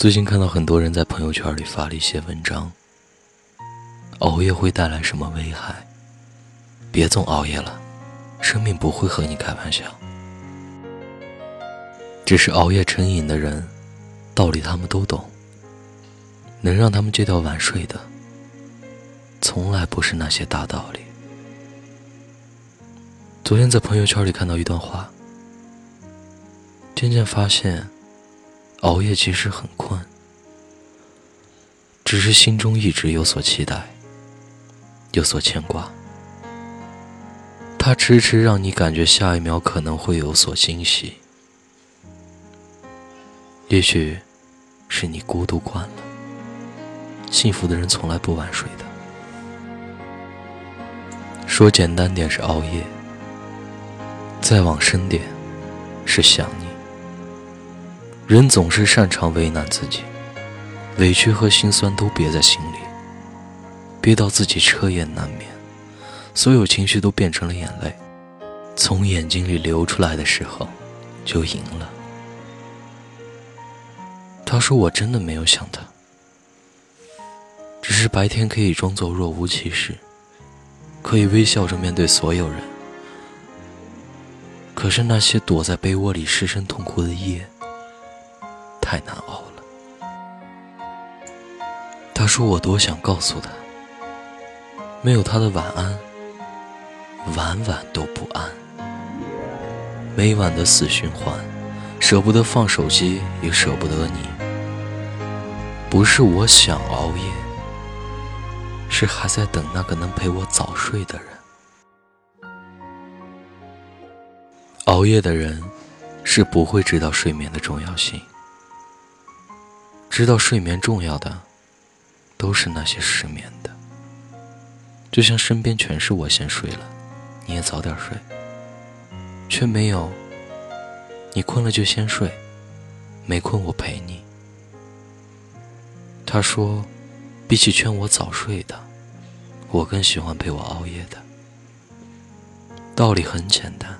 最近看到很多人在朋友圈里发了一些文章，熬夜会带来什么危害？别总熬夜了，生命不会和你开玩笑。只是熬夜成瘾的人，道理他们都懂。能让他们戒掉晚睡的，从来不是那些大道理。昨天在朋友圈里看到一段话，渐渐发现。熬夜其实很困，只是心中一直有所期待，有所牵挂。它迟迟让你感觉下一秒可能会有所惊喜。也许，是你孤独惯了。幸福的人从来不晚睡的。说简单点是熬夜，再往深点，是想你。人总是擅长为难自己，委屈和心酸都憋在心里，憋到自己彻夜难眠，所有情绪都变成了眼泪，从眼睛里流出来的时候，就赢了。他说：“我真的没有想他，只是白天可以装作若无其事，可以微笑着面对所有人。可是那些躲在被窝里失声痛哭的夜。”太难熬了。他说：“我多想告诉他，没有他的晚安，晚晚都不安。每晚的死循环，舍不得放手机，也舍不得你。不是我想熬夜，是还在等那个能陪我早睡的人。熬夜的人，是不会知道睡眠的重要性。”知道睡眠重要的，都是那些失眠的。就像身边全是我先睡了，你也早点睡，却没有你困了就先睡，没困我陪你。他说，比起劝我早睡的，我更喜欢陪我熬夜的。道理很简单，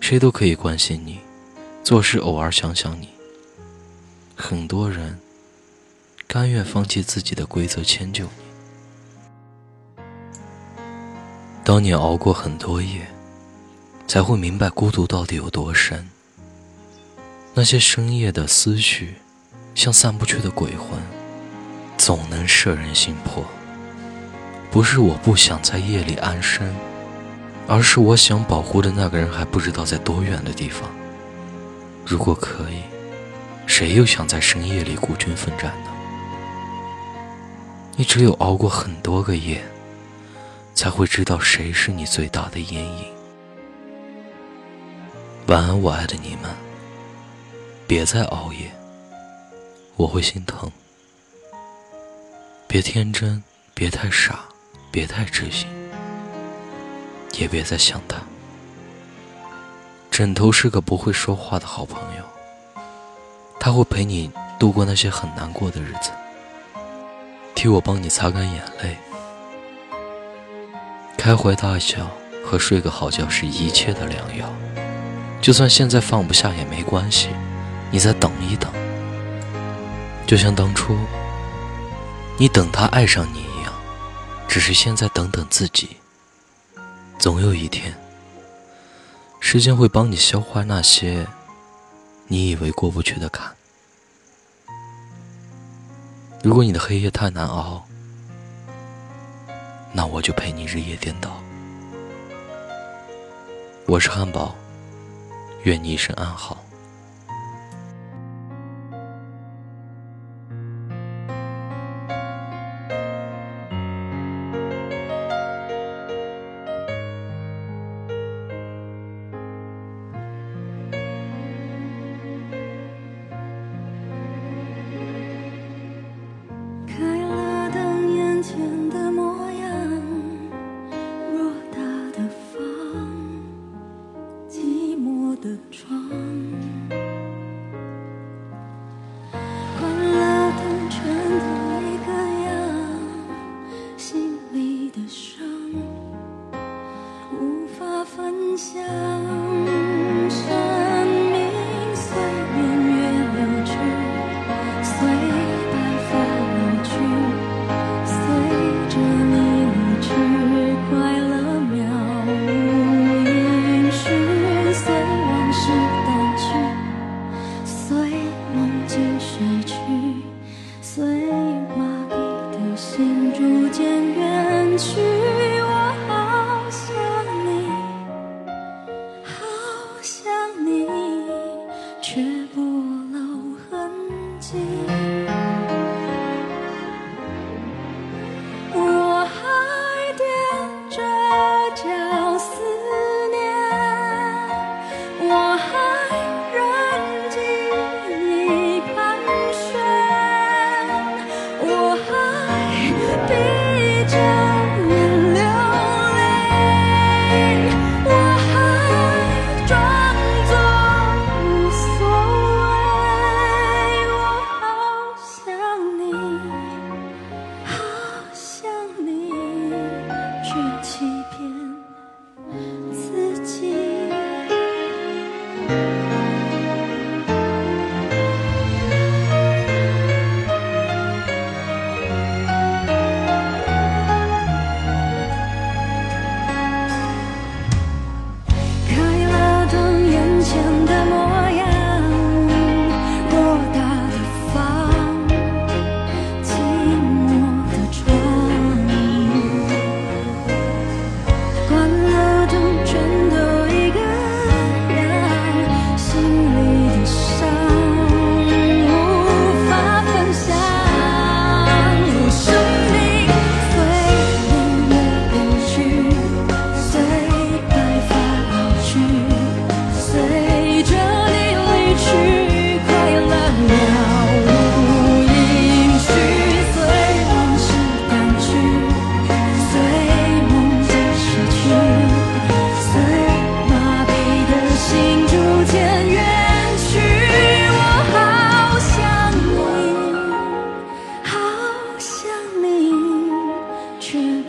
谁都可以关心你，做事偶尔想想你。很多人。甘愿放弃自己的规则迁就你。当你熬过很多夜，才会明白孤独到底有多深。那些深夜的思绪，像散不去的鬼魂，总能摄人心魄。不是我不想在夜里安身，而是我想保护的那个人还不知道在多远的地方。如果可以，谁又想在深夜里孤军奋战呢？你只有熬过很多个夜，才会知道谁是你最大的阴影。晚安，我爱的你们，别再熬夜，我会心疼。别天真，别太傻，别太痴心，也别再想他。枕头是个不会说话的好朋友，他会陪你度过那些很难过的日子。替我帮你擦干眼泪，开怀大笑和睡个好觉是一切的良药。就算现在放不下也没关系，你再等一等。就像当初你等他爱上你一样，只是现在等等自己。总有一天，时间会帮你消化那些你以为过不去的坎。如果你的黑夜太难熬，那我就陪你日夜颠倒。我是汉堡，愿你一生安好。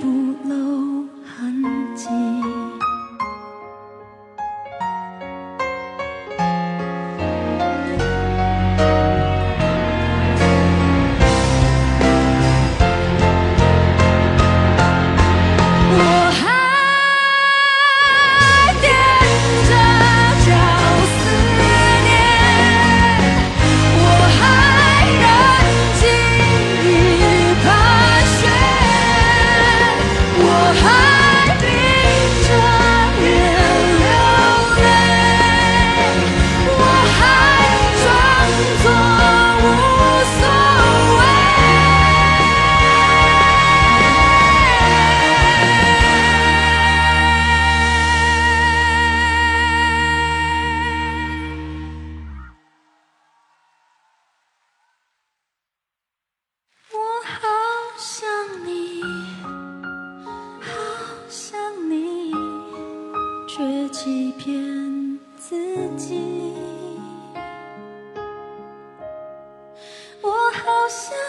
欺我想。